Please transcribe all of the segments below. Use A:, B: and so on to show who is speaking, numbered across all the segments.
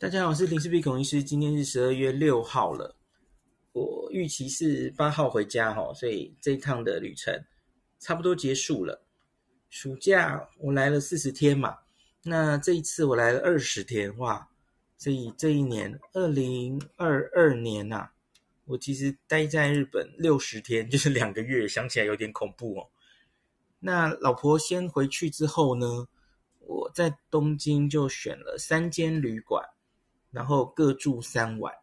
A: 大家好，我是林氏璧孔医师。今天是十二月六号了，我预期是八号回家哈，所以这一趟的旅程差不多结束了。暑假我来了四十天嘛，那这一次我来了二十天哇，所以这一年二零二二年呐、啊，我其实待在日本六十天，就是两个月，想起来有点恐怖哦。那老婆先回去之后呢，我在东京就选了三间旅馆。然后各住三晚。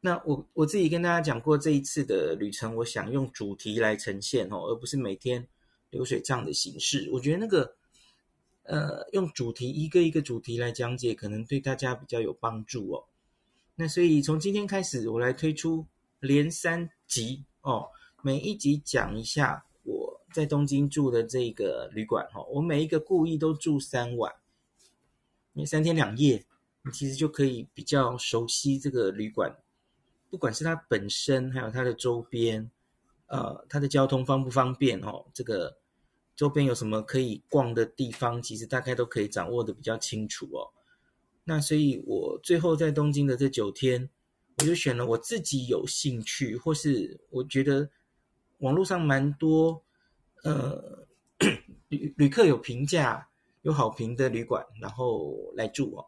A: 那我我自己跟大家讲过，这一次的旅程，我想用主题来呈现哦，而不是每天流水账的形式。我觉得那个呃，用主题一个一个主题来讲解，可能对大家比较有帮助哦。那所以从今天开始，我来推出连三集哦，每一集讲一下我在东京住的这个旅馆哈，我每一个故意都住三晚，因为三天两夜。你其实就可以比较熟悉这个旅馆，不管是它本身，还有它的周边，呃，它的交通方不方便哦？这个周边有什么可以逛的地方，其实大概都可以掌握的比较清楚哦。那所以，我最后在东京的这九天，我就选了我自己有兴趣，或是我觉得网络上蛮多，呃，旅旅客有评价、有好评的旅馆，然后来住哦。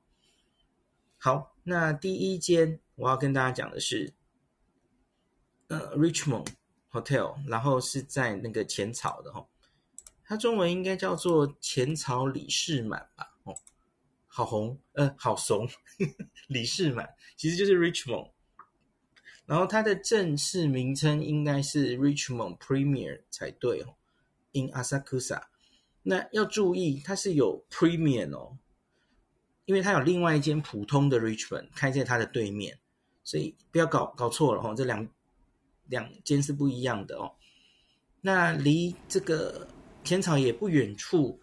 A: 好，那第一间我要跟大家讲的是，呃，Richmond Hotel，然后是在那个浅草的哈，它中文应该叫做浅草李士满吧？哦，好红，呃，好怂，李士满其实就是 Richmond，然后它的正式名称应该是 Richmond Premier 才对哦，In Asakusa，那要注意它是有 Premium 哦。因为它有另外一间普通的 Richmond 开在它的对面，所以不要搞搞错了哦，这两两间是不一样的哦。那离这个浅草也不远处，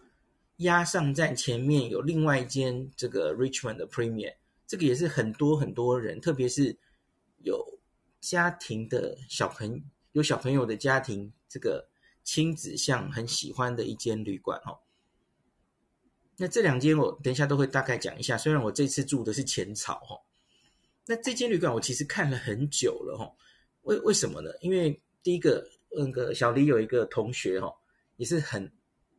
A: 押上在前面有另外一间这个 Richmond 的 Premier，这个也是很多很多人，特别是有家庭的小朋有小朋友的家庭，这个亲子向很喜欢的一间旅馆哦。那这两间我等一下都会大概讲一下，虽然我这次住的是浅草哈，那这间旅馆我其实看了很久了哈，为为什么呢？因为第一个那个小黎有一个同学哈，也是很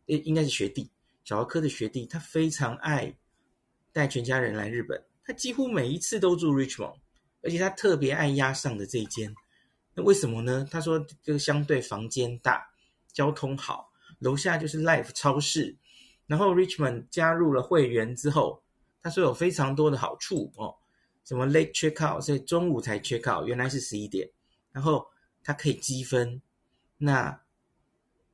A: 应应该是学弟，小儿科的学弟，他非常爱带全家人来日本，他几乎每一次都住 Richmond，而且他特别爱押上的这一间，那为什么呢？他说这个相对房间大，交通好，楼下就是 Life 超市。然后 Richmond 加入了会员之后，他说有非常多的好处哦，什么 late check out，所以中午才 check out，原来是十一点，然后它可以积分，那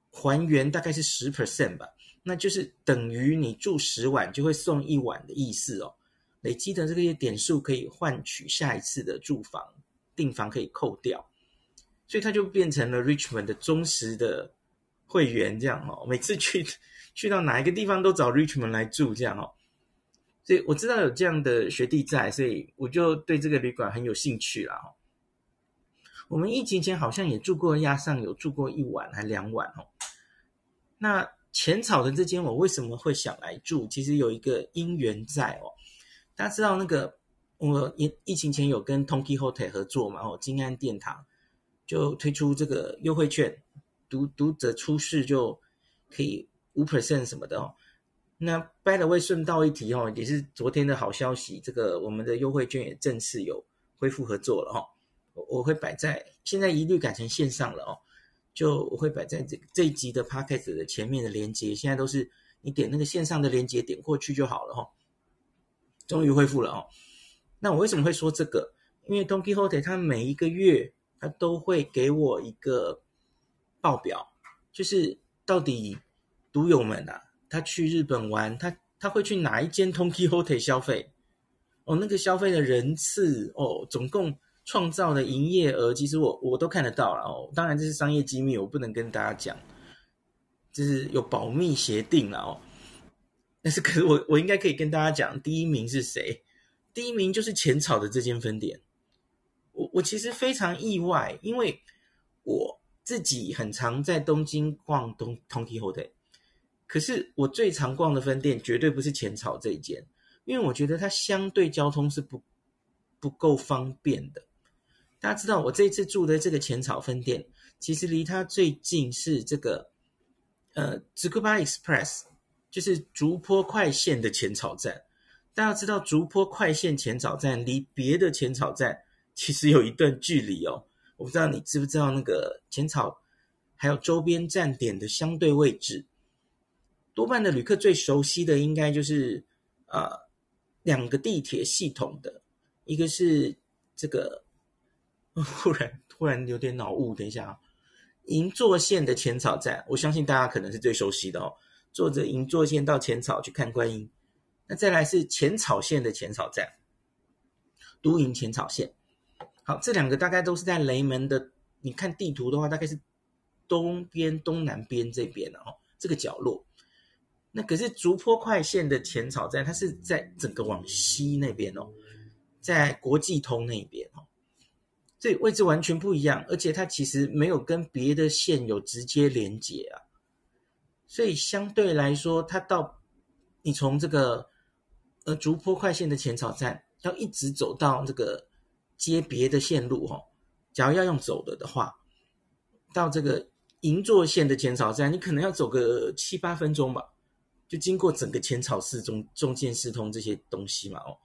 A: 还原大概是十 percent 吧，那就是等于你住十晚就会送一晚的意思哦，累积的这个些点数可以换取下一次的住房订房可以扣掉，所以他就变成了 Richmond 的忠实的会员这样哦，每次去。去到哪一个地方都找 Richmond 来住，这样哦，所以我知道有这样的学弟在，所以我就对这个旅馆很有兴趣啦。哦，我们疫情前好像也住过押上，有住过一晚还两晚哦。那浅草的这间我为什么会想来住？其实有一个因缘在哦。大家知道那个我疫疫情前有跟 Tonki Hotel 合作嘛？哦，金安殿堂就推出这个优惠券，读读者出示就可以。五 percent 什么的哦，那 by the way 顺道一提哦，也是昨天的好消息，这个我们的优惠券也正式有恢复合作了哦。我我会摆在现在一律改成线上了哦，就我会摆在这这一集的 podcast 的前面的连接，现在都是你点那个线上的连接点过去就好了哦。终于恢复了哦。那我为什么会说这个？因为 Don Quijote 他每一个月他都会给我一个报表，就是到底。独友们啊，他去日本玩，他他会去哪一间 Tonki Hotel 消费？哦，那个消费的人次哦，总共创造的营业额，其实我我都看得到了哦。当然这是商业机密，我不能跟大家讲，就是有保密协定了哦。但是可是我我应该可以跟大家讲，第一名是谁？第一名就是浅草的这间分店。我我其实非常意外，因为我自己很常在东京逛东 Tonki Hotel。可是我最常逛的分店绝对不是浅草这一间，因为我觉得它相对交通是不不够方便的。大家知道，我这次住的这个浅草分店，其实离它最近是这个呃，Tsukuba Express，就是竹坡快线的浅草站。大家知道，竹坡快线浅草站离别的浅草站其实有一段距离哦。我不知道你知不知道那个浅草还有周边站点的相对位置。多半的旅客最熟悉的应该就是啊、呃、两个地铁系统的，一个是这个，忽然突然有点脑雾，等一下啊，银座线的浅草站，我相信大家可能是最熟悉的哦，坐着银座线到浅草去看观音。那再来是浅草线的浅草站，都营浅草线。好，这两个大概都是在雷门的，你看地图的话，大概是东边东南边这边的哦，这个角落。那可是竹坡快线的浅草站，它是在整个往西那边哦，在国际通那边哦，这位置完全不一样，而且它其实没有跟别的线有直接连接啊，所以相对来说，它到你从这个呃竹坡快线的浅草站，要一直走到这个接别的线路哦，假如要用走的的话，到这个银座线的浅草站，你可能要走个七八分钟吧。就经过整个浅草寺中中间四通这些东西嘛，哦，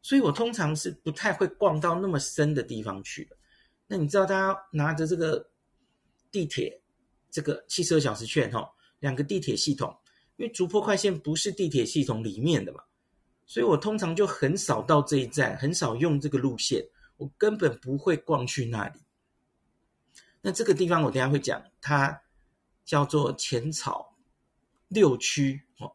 A: 所以我通常是不太会逛到那么深的地方去的。那你知道，大家拿着这个地铁这个七十二小时券，哈，两个地铁系统，因为竹坡快线不是地铁系统里面的嘛，所以我通常就很少到这一站，很少用这个路线，我根本不会逛去那里。那这个地方我等下会讲，它叫做浅草。六区哦，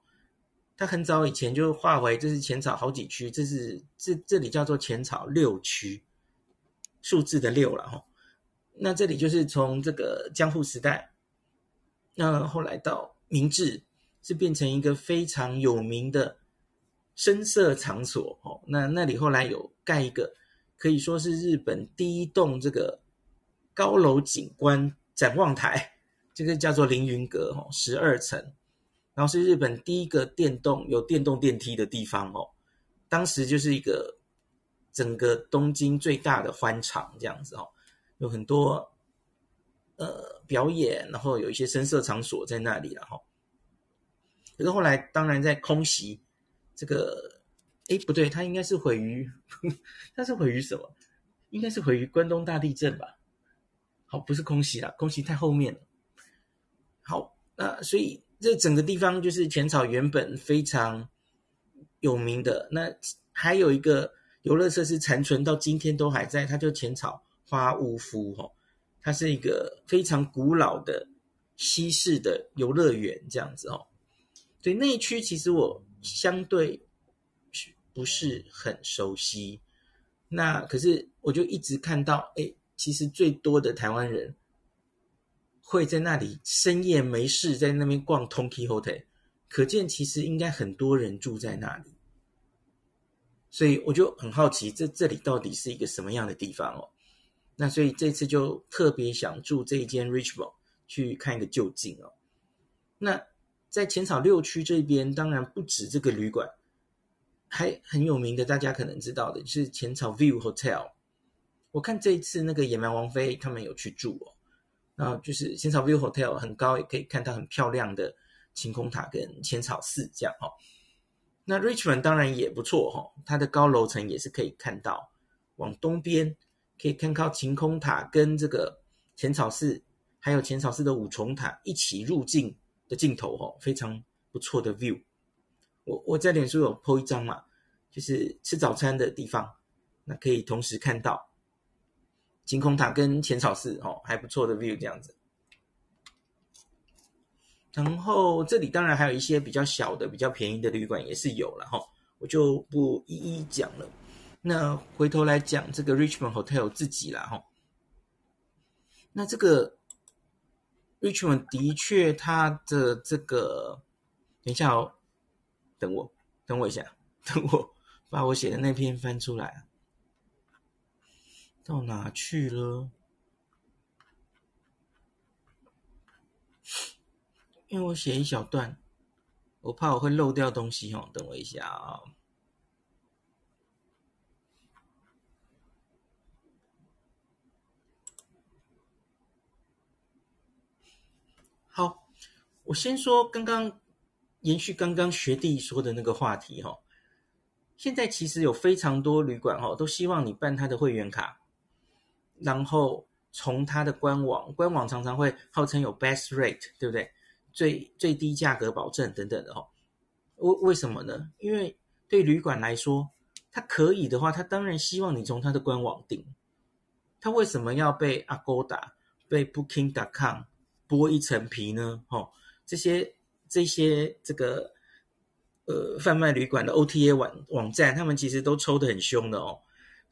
A: 他很早以前就划为这是浅草好几区，这是这这里叫做浅草六区，数字的六了哈。那这里就是从这个江户时代，那后来到明治，是变成一个非常有名的声色场所哦。那那里后来有盖一个，可以说是日本第一栋这个高楼景观展望台，这个叫做凌云阁哦，十二层。然后是日本第一个电动有电动电梯的地方哦，当时就是一个整个东京最大的欢场这样子哦，有很多呃表演，然后有一些声色场所在那里了哈。可是后来当然在空袭这个，哎不对，它应该是毁于，它是毁于什么？应该是毁于关东大地震吧？好，不是空袭啦，空袭太后面了。好，那所以。这整个地方就是浅草原本非常有名的，那还有一个游乐设施残存到今天都还在，它叫浅草花屋敷哦，它是一个非常古老的西式的游乐园这样子哦。对，那一区其实我相对不是很熟悉，那可是我就一直看到，哎，其实最多的台湾人。会在那里深夜没事在那边逛 Tonki Hotel，可见其实应该很多人住在那里，所以我就很好奇这这里到底是一个什么样的地方哦。那所以这次就特别想住这一间 Richmond 去看一个究竟哦。那在浅草六区这边，当然不止这个旅馆，还很有名的，大家可能知道的是浅草 View Hotel。我看这一次那个野蛮王妃他们有去住哦。啊，就是浅草 View Hotel 很高，也可以看到很漂亮的晴空塔跟浅草寺这样哦。那 Richmond 当然也不错哈，它的高楼层也是可以看到，往东边可以看到晴空塔跟这个浅草寺，还有浅草寺的五重塔一起入镜的镜头哦，非常不错的 view。我我在脸书有 po 一张嘛，就是吃早餐的地方，那可以同时看到。晴空塔跟浅草寺哦，还不错的 view 这样子。然后这里当然还有一些比较小的、比较便宜的旅馆也是有了哈，我就不一一讲了。那回头来讲这个 Richmond Hotel 自己啦哈。那这个 Richmond 的确它的这个，等一下哦，等我，等我一下，等我把我写的那篇翻出来。到哪去了？因为我写一小段我怕我会漏掉东西哦等我一下哦好我先说刚刚延续刚刚学弟说的那个话题哈现在其实有非常多旅馆哦都希望你办他的会员卡然后从他的官网，官网常常会号称有 best rate，对不对？最最低价格保证等等的哦。为为什么呢？因为对旅馆来说，他可以的话，他当然希望你从他的官网订。他为什么要被 Agoda、被 Booking.com 剥一层皮呢？哈，这些这些这个。呃，贩卖旅馆的 OTA 网网站，他们其实都抽得很凶的哦。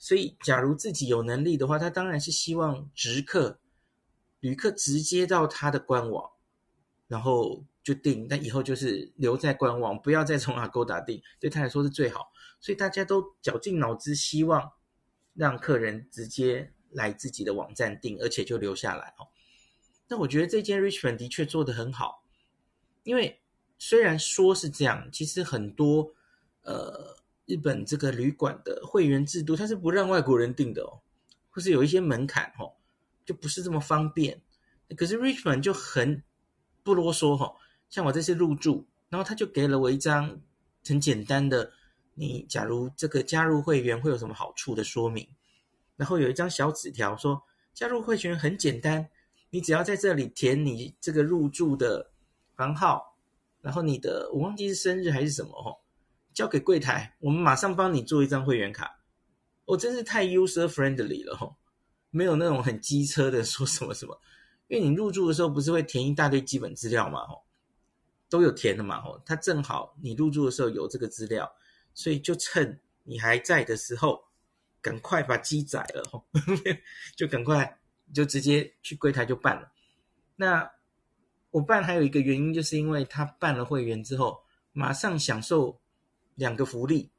A: 所以，假如自己有能力的话，他当然是希望直客、旅客直接到他的官网，然后就订。但以后就是留在官网，不要再从 Agoda 订，对他来说是最好。所以大家都绞尽脑汁，希望让客人直接来自己的网站订，而且就留下来哦。那我觉得这间 Richmond 的确做得很好，因为。虽然说是这样，其实很多呃日本这个旅馆的会员制度，它是不让外国人订的哦，或是有一些门槛哦，就不是这么方便。可是 Richmond 就很不啰嗦哈，像我这次入住，然后他就给了我一张很简单的，你假如这个加入会员会有什么好处的说明，然后有一张小纸条说，加入会员很简单，你只要在这里填你这个入住的房号。然后你的我忘记是生日还是什么哦，交给柜台，我们马上帮你做一张会员卡。我真是太 user friendly 了哦，没有那种很机车的说什么什么。因为你入住的时候不是会填一大堆基本资料嘛哦，都有填的嘛哦，他正好你入住的时候有这个资料，所以就趁你还在的时候，赶快把机载了哦，就赶快就直接去柜台就办了。那。我办还有一个原因，就是因为他办了会员之后，马上享受两个福利。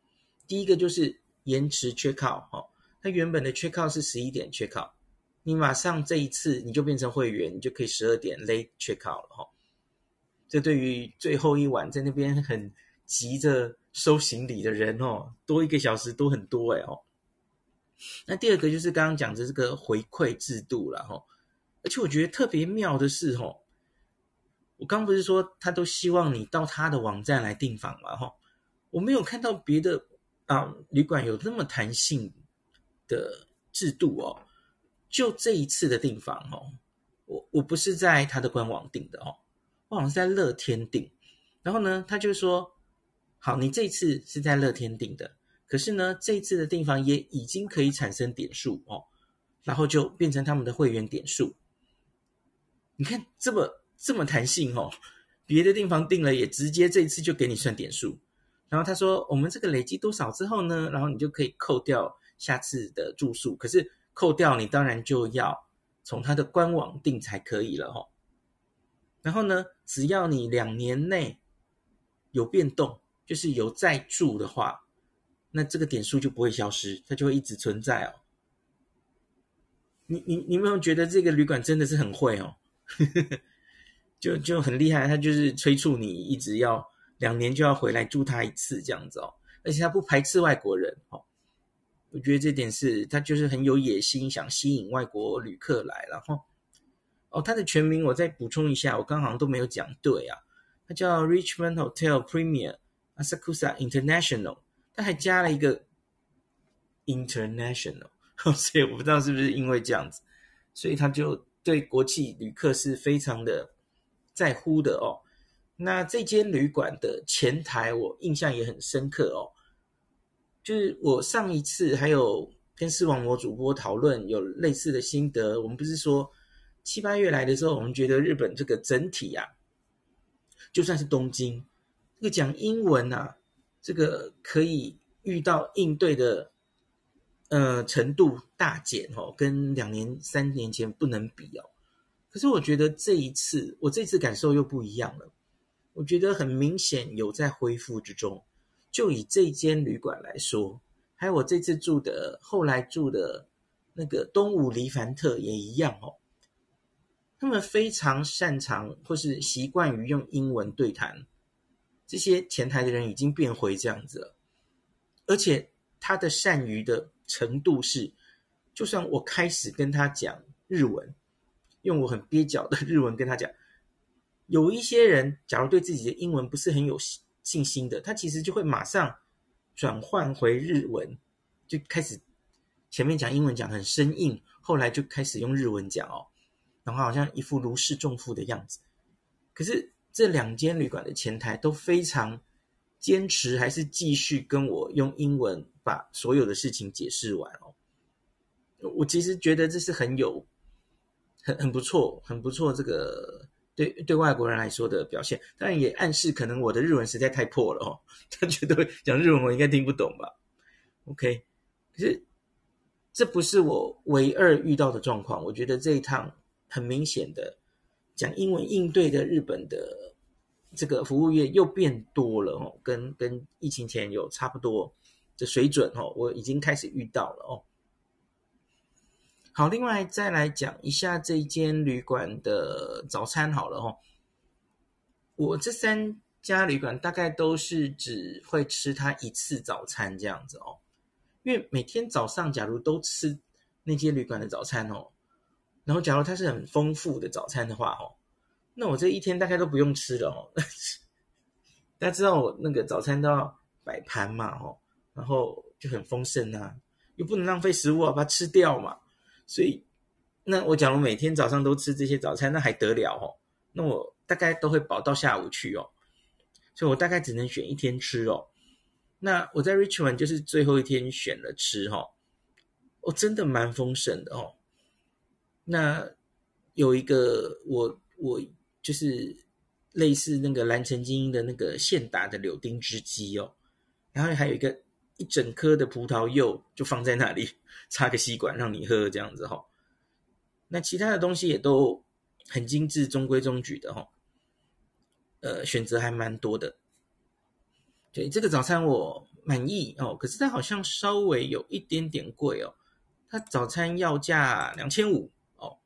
A: 第一个就是延迟 check out 哦，他原本的缺考是十一点缺考你马上这一次你就变成会员，你就可以十二点 late check out 了哈。这对于最后一晚在那边很急着收行李的人哦，多一个小时多很多哎哦。那第二个就是刚刚讲的这个回馈制度了哈，而且我觉得特别妙的是哦。我刚不是说他都希望你到他的网站来订房嘛？哈，我没有看到别的啊旅馆有那么弹性的制度哦。就这一次的订房哦，我我不是在他的官网订的哦，我好像是在乐天订。然后呢，他就说，好，你这次是在乐天订的，可是呢，这一次的订房也已经可以产生点数哦，然后就变成他们的会员点数。你看这么。这么弹性哦，别的地方订了也直接这一次就给你算点数，然后他说我们这个累积多少之后呢，然后你就可以扣掉下次的住宿，可是扣掉你当然就要从他的官网订才可以了哦。然后呢，只要你两年内有变动，就是有再住的话，那这个点数就不会消失，它就会一直存在哦。你你你有没有觉得这个旅馆真的是很会哦？就就很厉害，他就是催促你一直要两年就要回来住他一次这样子哦，而且他不排斥外国人哦，我觉得这点是他就是很有野心，想吸引外国旅客来，然后哦，他的全名我再补充一下，我刚好像都没有讲对啊，他叫 Richmond Hotel Premier Asakusa International，他还加了一个 International，所以我不知道是不是因为这样子，所以他就对国际旅客是非常的。在乎的哦，那这间旅馆的前台我印象也很深刻哦，就是我上一次还有跟视网膜主播讨论有类似的心得，我们不是说七八月来的时候，我们觉得日本这个整体啊，就算是东京，这个讲英文啊，这个可以遇到应对的呃程度大减哦，跟两年三年前不能比哦。可是我觉得这一次，我这次感受又不一样了。我觉得很明显有在恢复之中。就以这间旅馆来说，还有我这次住的，后来住的那个东武黎凡特也一样哦。他们非常擅长或是习惯于用英文对谈，这些前台的人已经变回这样子了。而且他的善于的程度是，就算我开始跟他讲日文。用我很蹩脚的日文跟他讲，有一些人，假如对自己的英文不是很有信心的，他其实就会马上转换回日文，就开始前面讲英文讲很生硬，后来就开始用日文讲哦，然后好像一副如释重负的样子。可是这两间旅馆的前台都非常坚持，还是继续跟我用英文把所有的事情解释完哦。我其实觉得这是很有。很很不错，很不错。这个对对外国人来说的表现，当然也暗示可能我的日文实在太破了哦。他觉得讲日文我应该听不懂吧？OK，可是这不是我唯二遇到的状况。我觉得这一趟很明显的讲英文应对的日本的这个服务业又变多了哦，跟跟疫情前有差不多的水准哦。我已经开始遇到了哦。好，另外再来讲一下这一间旅馆的早餐好了哦。我这三家旅馆大概都是只会吃它一次早餐这样子哦，因为每天早上假如都吃那间旅馆的早餐哦，然后假如它是很丰富的早餐的话哦，那我这一天大概都不用吃了哦。大家知道我那个早餐都要摆盘嘛哦，然后就很丰盛啊，又不能浪费食物啊，把它吃掉嘛。所以，那我假如每天早上都吃这些早餐，那还得了哦？那我大概都会饱到下午去哦。所以我大概只能选一天吃哦。那我在 Richmond 就是最后一天选了吃哦。我真的蛮丰盛的哦。那有一个我我就是类似那个蓝城精英的那个现打的柳丁汁鸡哦，然后还有一个。一整颗的葡萄柚就放在那里，插个吸管让你喝这样子哈。那其他的东西也都很精致、中规中矩的哈。呃，选择还蛮多的。对，这个早餐我满意哦，可是它好像稍微有一点点贵哦。它早餐要价两千五哦。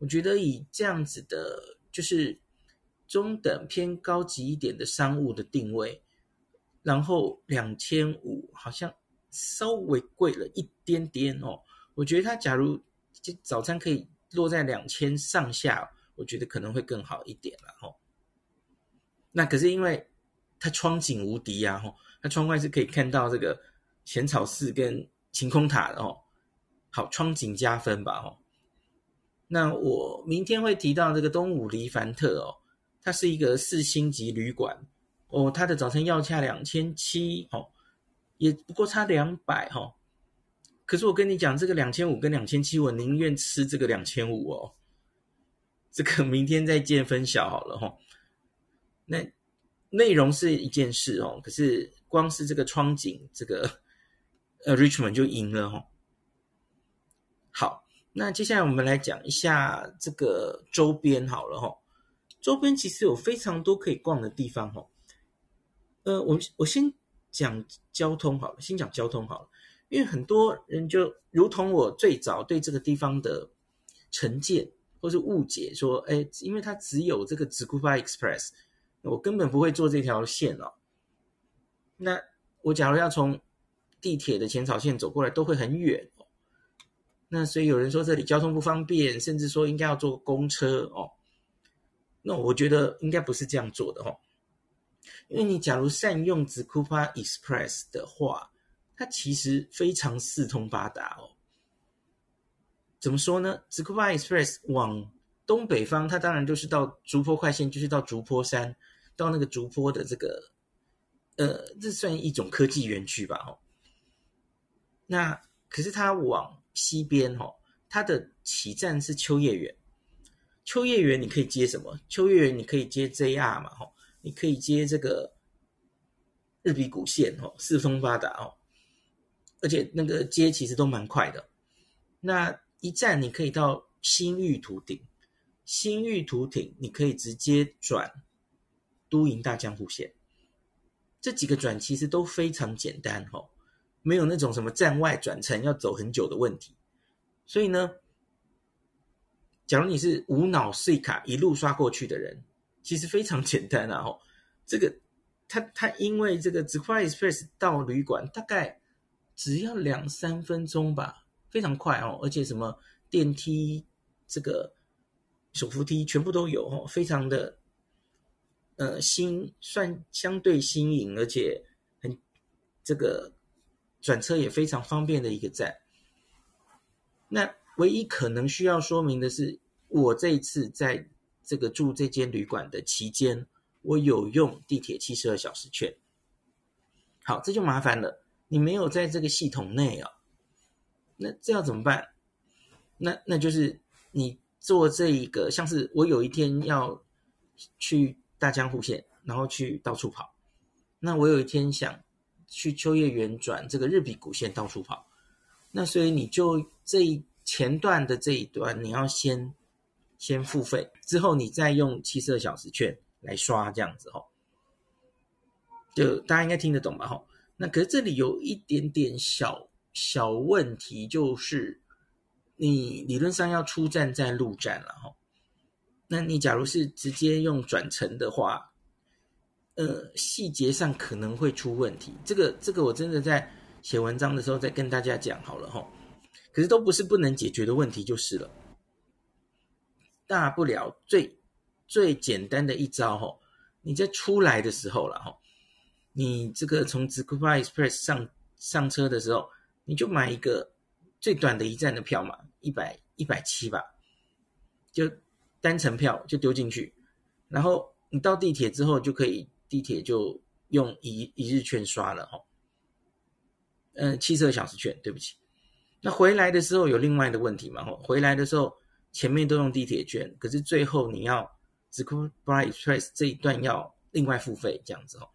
A: 我觉得以这样子的，就是中等偏高级一点的商务的定位。然后两千五好像稍微贵了一点点哦，我觉得它假如早餐可以落在两千上下，我觉得可能会更好一点了哦。那可是因为它窗景无敌呀，吼，它窗外是可以看到这个浅草寺跟晴空塔的哦，好，窗景加分吧，吼。那我明天会提到这个东武黎凡特哦，它是一个四星级旅馆。哦，他的早餐要价两千七，哦，也不过差两百，哈。可是我跟你讲，这个两千五跟两千七，我宁愿吃这个两千五哦。这个明天再见分晓好了，哈、哦。那内容是一件事哦，可是光是这个窗景，这个呃，Richmond 就赢了，哈、哦。好，那接下来我们来讲一下这个周边好了，哈、哦。周边其实有非常多可以逛的地方，哈、哦。呃，我我先讲交通好了，先讲交通好了，因为很多人就如同我最早对这个地方的成见或是误解，说，哎，因为它只有这个 Tsukuba Express，我根本不会坐这条线哦。那我假如要从地铁的浅草线走过来，都会很远哦。那所以有人说这里交通不方便，甚至说应该要坐公车哦。那我觉得应该不是这样做的哦。因为你假如善用 Tsukuba Express 的话，它其实非常四通八达哦。怎么说呢？Tsukuba Express 往东北方，它当然就是到竹坡快线，就是到竹坡山，到那个竹坡的这个，呃，这算一种科技园区吧？哦，那可是它往西边哦，它的起站是秋叶原。秋叶原你可以接什么？秋叶原你可以接 JR 嘛？哦。你可以接这个日比谷线哦，四通八达哦，而且那个接其实都蛮快的。那一站你可以到新玉图町，新玉图町你可以直接转都营大江户线，这几个转其实都非常简单哦，没有那种什么站外转乘要走很久的问题。所以呢，假如你是无脑碎卡一路刷过去的人。其实非常简单啊！哦，这个他他因为这个 Tsukuba Express 到旅馆大概只要两三分钟吧，非常快哦，而且什么电梯、这个手扶梯全部都有哦，非常的呃新算相对新颖，而且很这个转车也非常方便的一个站。那唯一可能需要说明的是，我这一次在这个住这间旅馆的期间，我有用地铁七十二小时券。好，这就麻烦了，你没有在这个系统内啊，那这要怎么办？那那就是你做这一个，像是我有一天要去大江户线，然后去到处跑。那我有一天想去秋叶原转这个日比谷线到处跑。那所以你就这一前段的这一段，你要先先付费，之后你再用七十二小时券来刷这样子吼。就大家应该听得懂吧吼。那可是这里有一点点小小问题，就是。你理论上要出站在路站了哈，那你假如是直接用转乘的话，呃，细节上可能会出问题。这个这个我真的在写文章的时候再跟大家讲好了哈。可是都不是不能解决的问题就是了，大不了最最简单的一招哈，你在出来的时候了哈，你这个从 Tsukuba Express 上上车的时候，你就买一个。最短的一站的票嘛，一百一百七吧，就单程票就丢进去，然后你到地铁之后就可以，地铁就用一一日券刷了哈，嗯，七十二小时券，对不起，那回来的时候有另外的问题嘛，哈，回来的时候前面都用地铁券，可是最后你要 Tsukuba Express 这一段要另外付费这样子哦。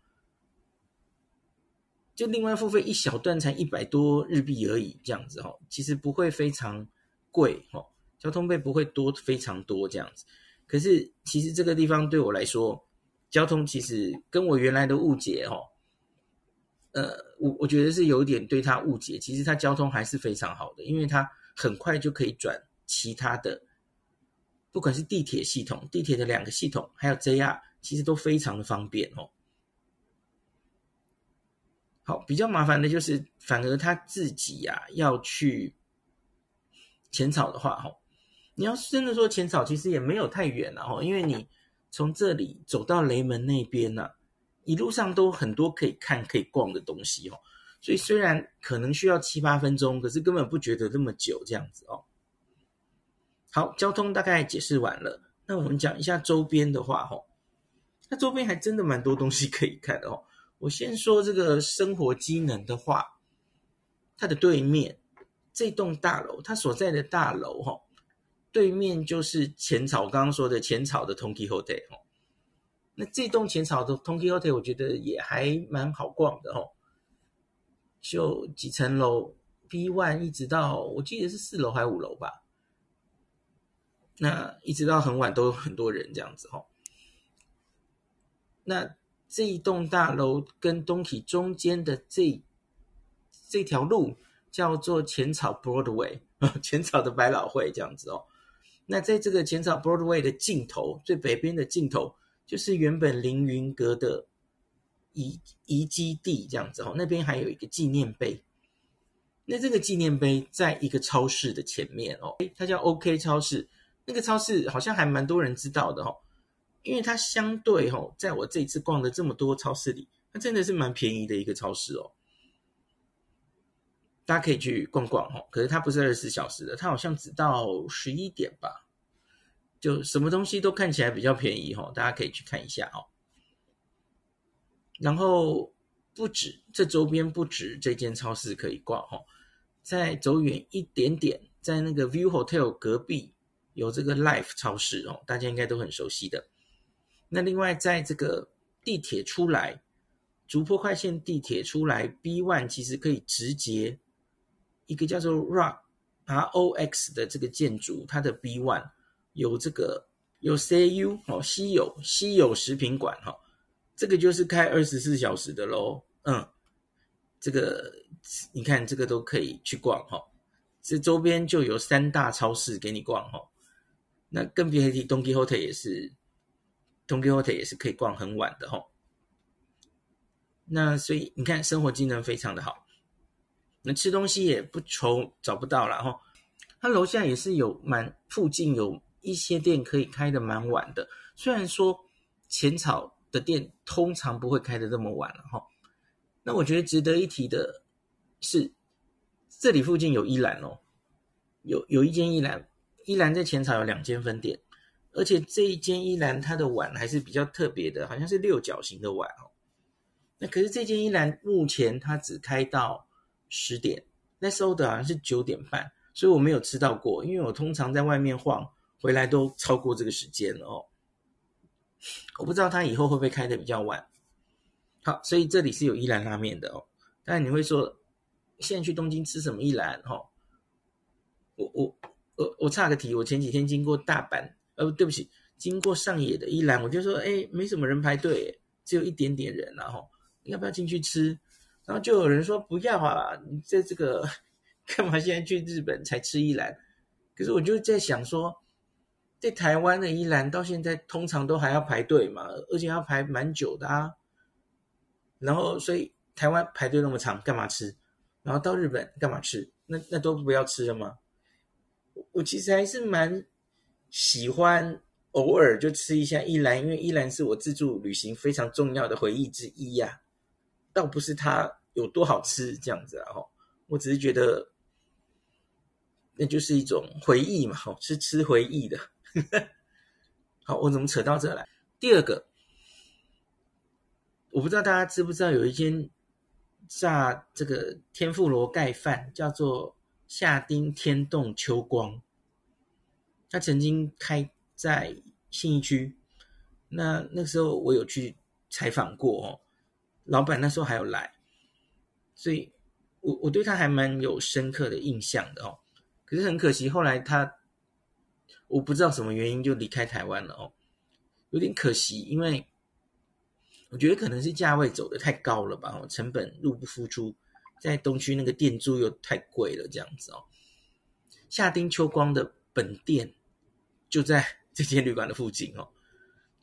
A: 就另外付费一小段才一百多日币而已，这样子哦，其实不会非常贵哦，交通费不会多非常多这样子。可是其实这个地方对我来说，交通其实跟我原来的误解哦，呃，我我觉得是有点对它误解。其实它交通还是非常好的，因为它很快就可以转其他的，不管是地铁系统、地铁的两个系统，还有 JR，其实都非常的方便哦。好，比较麻烦的就是，反而他自己呀、啊、要去浅草的话，哈，你要真的说浅草，其实也没有太远了，哈，因为你从这里走到雷门那边呢、啊，一路上都很多可以看、可以逛的东西，哦，所以虽然可能需要七八分钟，可是根本不觉得那么久，这样子哦。好，交通大概解释完了，那我们讲一下周边的话，哈，那周边还真的蛮多东西可以看的，哦。我先说这个生活机能的话，它的对面这栋大楼，它所在的大楼哈，对面就是浅草，刚刚说的浅草的 Tonki Hotel 哈。那这栋浅草的 Tonki Hotel 我觉得也还蛮好逛的哈，就几层楼，B one 一直到我记得是四楼还是五楼吧，那一直到很晚都有很多人这样子哈，那。这一栋大楼跟东体中间的这这条路叫做浅草 Broadway，浅草的百老汇这样子哦。那在这个浅草 Broadway 的尽头，最北边的尽头，就是原本凌云阁的遗遗基地这样子哦。那边还有一个纪念碑，那这个纪念碑在一个超市的前面哦，它叫 OK 超市。那个超市好像还蛮多人知道的哦。因为它相对哦，在我这次逛的这么多超市里，它真的是蛮便宜的一个超市哦。大家可以去逛逛哦，可是它不是二十四小时的，它好像只到十一点吧。就什么东西都看起来比较便宜哦，大家可以去看一下哦。然后不止这周边不止这间超市可以逛哦，再走远一点点，在那个 View Hotel 隔壁有这个 Life 超市哦，大家应该都很熟悉的。那另外，在这个地铁出来，竹坡快线地铁出来，B one 其实可以直接一个叫做 Rock R O X 的这个建筑，它的 B one 有这个有 CU 哦，稀有稀有食品馆哈，这个就是开二十四小时的喽。嗯，这个你看这个都可以去逛哈，这周边就有三大超市给你逛哈。那更别提 Donkey Hotel 也是。Donkey Hotel 也是可以逛很晚的吼，那所以你看生活机能非常的好，那吃东西也不愁找不到了吼。它楼下也是有蛮附近有一些店可以开的蛮晚的，虽然说浅草的店通常不会开的这么晚了哈。那我觉得值得一提的是，这里附近有一兰哦，有有一间一兰，一兰在前草有两间分店，而且这一间一兰它的碗还是比较特别的，好像是六角形的碗哦。那可是这间一兰目前它只开到十点，那收的好像是九点半，所以我没有吃到过，因为我通常在外面晃，回来都超过这个时间了哦。我不知道它以后会不会开得比较晚。好，所以这里是有一兰拉面的哦。但你会说，现在去东京吃什么一兰？哈，我我我我岔个题，我前几天经过大阪，呃，对不起，经过上野的一兰，我就说，哎，没什么人排队，只有一点点人，然后。要不要进去吃？然后就有人说不要啊！你在这个 干嘛？现在去日本才吃一兰？可是我就在想说，在台湾的一兰到现在通常都还要排队嘛，而且要排蛮久的啊。然后所以台湾排队那么长，干嘛吃？然后到日本干嘛吃？那那都不要吃了吗？我其实还是蛮喜欢偶尔就吃一下一兰，因为一兰是我自助旅行非常重要的回忆之一呀、倒不是它有多好吃这样子啊，吼，我只是觉得那就是一种回忆嘛，吼，是吃回忆的。好，我怎么扯到这来？第二个，我不知道大家知不知道有一间炸这个天妇罗盖饭，叫做夏丁天洞秋光，他曾经开在信义区，那那时候我有去采访过哦。老板那时候还有来，所以我我对他还蛮有深刻的印象的哦。可是很可惜，后来他我不知道什么原因就离开台湾了哦，有点可惜，因为我觉得可能是价位走的太高了吧，成本入不敷出，在东区那个店租又太贵了，这样子哦。夏丁秋光的本店就在 这间旅馆的附近哦，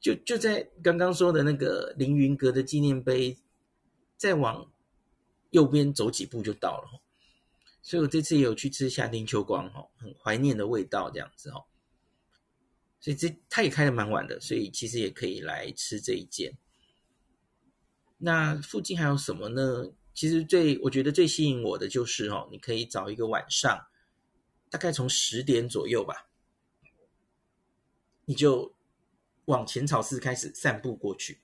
A: 就就在刚刚说的那个凌云阁的纪念碑。再往右边走几步就到了，所以我这次也有去吃夏丁秋光哦，很怀念的味道这样子哦。所以这他也开的蛮晚的，所以其实也可以来吃这一间。那附近还有什么呢？其实最我觉得最吸引我的就是哦，你可以找一个晚上，大概从十点左右吧，你就往浅草寺开始散步过去。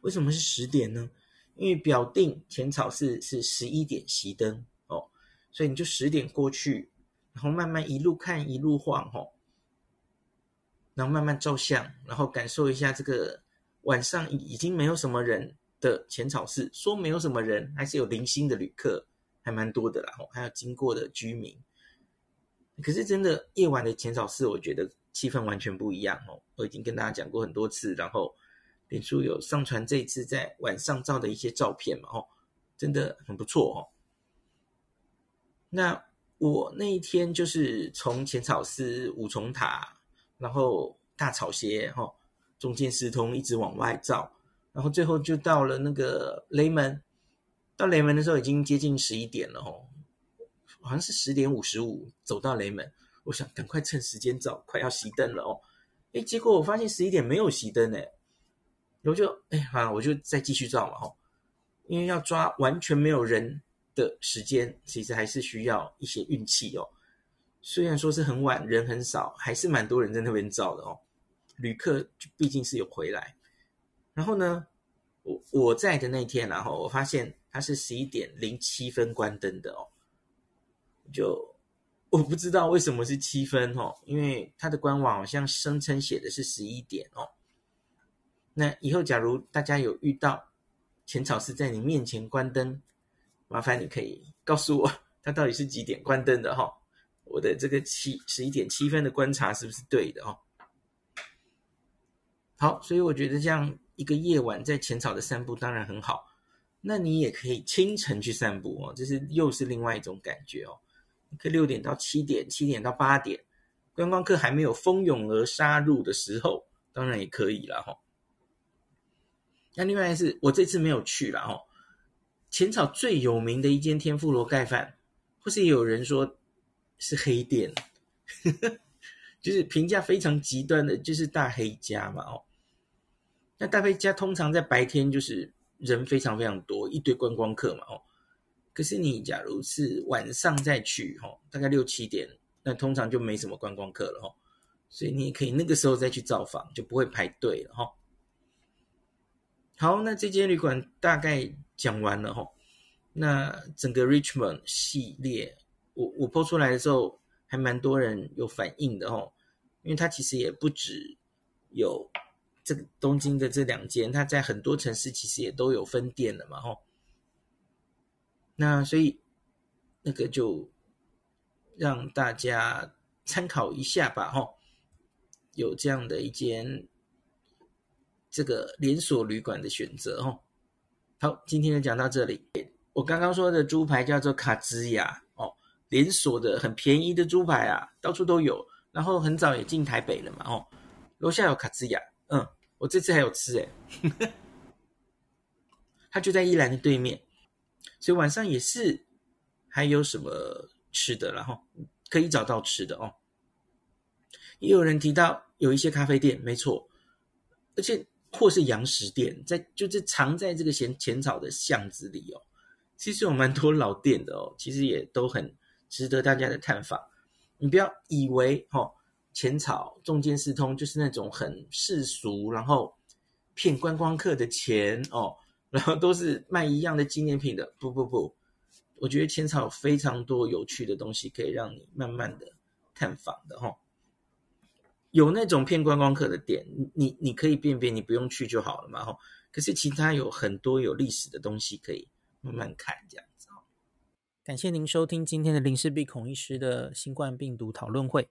A: 为什么是十点呢？因为表定浅草寺是十一点熄灯哦，所以你就十点过去，然后慢慢一路看一路晃哦，然后慢慢照相，然后感受一下这个晚上已经没有什么人的浅草寺。说没有什么人，还是有零星的旅客，还蛮多的啦。哦，还有经过的居民。可是真的夜晚的浅草寺，我觉得气氛完全不一样哦。我已经跟大家讲过很多次，然后。脸书有上传这一次在晚上照的一些照片嘛？哦，真的很不错哦。那我那一天就是从浅草寺、五重塔，然后大草鞋，哈，中间时通一直往外照，然后最后就到了那个雷门。到雷门的时候已经接近十一点了，哦，好像是十点五十五走到雷门。我想赶快趁时间照，快要熄灯了哦。诶，结果我发现十一点没有熄灯诶。我就哎，好，我就再继续照嘛，吼，因为要抓完全没有人的时间，其实还是需要一些运气哦。虽然说是很晚，人很少，还是蛮多人在那边照的哦。旅客毕竟是有回来。然后呢，我我在的那天，然后我发现它是十一点零七分关灯的哦。就我不知道为什么是七分哦，因为它的官网好像声称写的是十一点哦。那以后，假如大家有遇到浅草寺在你面前关灯，麻烦你可以告诉我，它到底是几点关灯的哈？我的这个七十一点七分的观察是不是对的哦？好，所以我觉得这样一个夜晚在浅草的散步当然很好。那你也可以清晨去散步哦，这是又是另外一种感觉哦。可以六点到七点，七点到八点，观光客还没有蜂拥而杀入的时候，当然也可以了哈。那另外是我这次没有去了哦。浅草最有名的一间天妇罗盖饭，或是有人说是黑店，就是评价非常极端的，就是大黑家嘛哦。那大飞家通常在白天就是人非常非常多，一堆观光客嘛，哦。可是你假如是晚上再去，哦，大概六七点，那通常就没什么观光客了，哦。所以你也可以那个时候再去造访，就不会排队了，哦。好，那这间旅馆大概讲完了，哦。那整个 Richmond 系列，我我 po 出来的时候，还蛮多人有反应的，哦。因为它其实也不止有。这个东京的这两间，它在很多城市其实也都有分店了嘛，吼。那所以那个就让大家参考一下吧，吼。有这样的一间这个连锁旅馆的选择，吼。好，今天就讲到这里。我刚刚说的猪排叫做卡兹亚哦，连锁的很便宜的猪排啊，到处都有。然后很早也进台北了嘛，哦，楼下有卡兹亚，嗯。我这次还有吃诶，它就在宜兰的对面，所以晚上也是还有什么吃的，然后可以找到吃的哦。也有人提到有一些咖啡店，没错，而且或是洋食店，在就是藏在这个浅浅草的巷子里哦。其实有蛮多老店的哦，其实也都很值得大家的探访。你不要以为哦。浅草中间四通就是那种很世俗，然后骗观光客的钱哦，然后都是卖一样的纪念品的。不不不，我觉得浅草有非常多有趣的东西可以让你慢慢的探访的哈、哦。有那种骗观光客的店，你你可以辨别，你不用去就好了嘛哈、哦。可是其他有很多有历史的东西可以慢慢看这样子。感谢您收听今天的林氏璧孔医师的新冠病毒讨论会。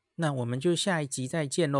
A: 那我们就下一集再见喽。